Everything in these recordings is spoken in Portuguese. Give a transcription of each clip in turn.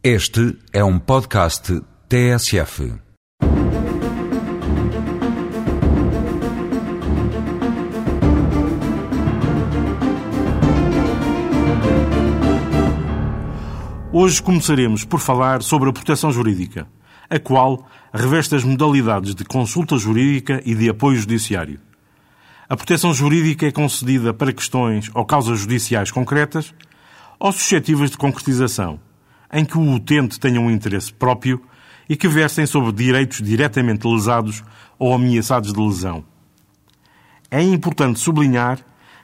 Este é um podcast TSF. Hoje começaremos por falar sobre a proteção jurídica, a qual reveste as modalidades de consulta jurídica e de apoio judiciário. A proteção jurídica é concedida para questões ou causas judiciais concretas ou suscetíveis de concretização, em que o utente tenha um interesse próprio e que versem sobre direitos diretamente lesados ou ameaçados de lesão. É importante sublinhar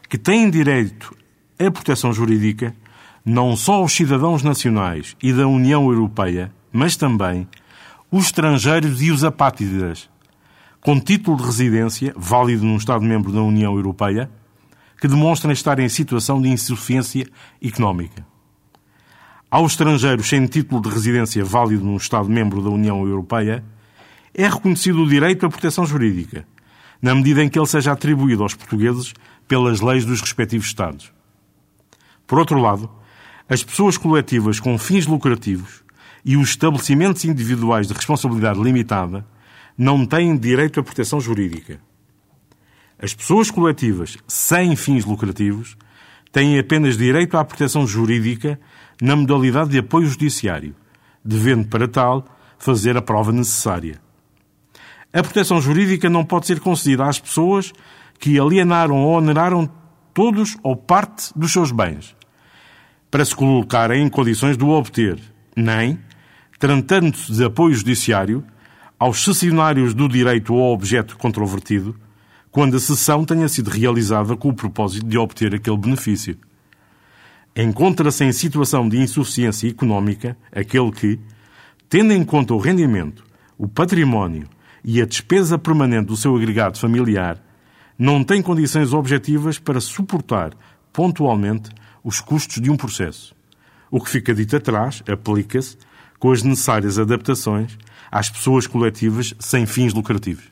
que têm direito à proteção jurídica não só os cidadãos nacionais e da União Europeia, mas também os estrangeiros e os apátridas, com título de residência, válido num Estado-membro da União Europeia, que demonstrem estar em situação de insuficiência económica. Aos estrangeiros sem título de residência válido num Estado-membro da União Europeia, é reconhecido o direito à proteção jurídica, na medida em que ele seja atribuído aos portugueses pelas leis dos respectivos Estados. Por outro lado, as pessoas coletivas com fins lucrativos e os estabelecimentos individuais de responsabilidade limitada não têm direito à proteção jurídica. As pessoas coletivas sem fins lucrativos têm apenas direito à proteção jurídica na modalidade de apoio judiciário, devendo para tal fazer a prova necessária. A proteção jurídica não pode ser concedida às pessoas que alienaram ou oneraram todos ou parte dos seus bens, para se colocarem em condições de o obter, nem, tratando-se de apoio judiciário, aos cessionários do direito ao objeto controvertido, quando a cessão tenha sido realizada com o propósito de obter aquele benefício. Encontra-se em situação de insuficiência económica aquele que, tendo em conta o rendimento, o património e a despesa permanente do seu agregado familiar, não tem condições objetivas para suportar, pontualmente, os custos de um processo. O que fica dito atrás aplica-se, com as necessárias adaptações, às pessoas coletivas sem fins lucrativos.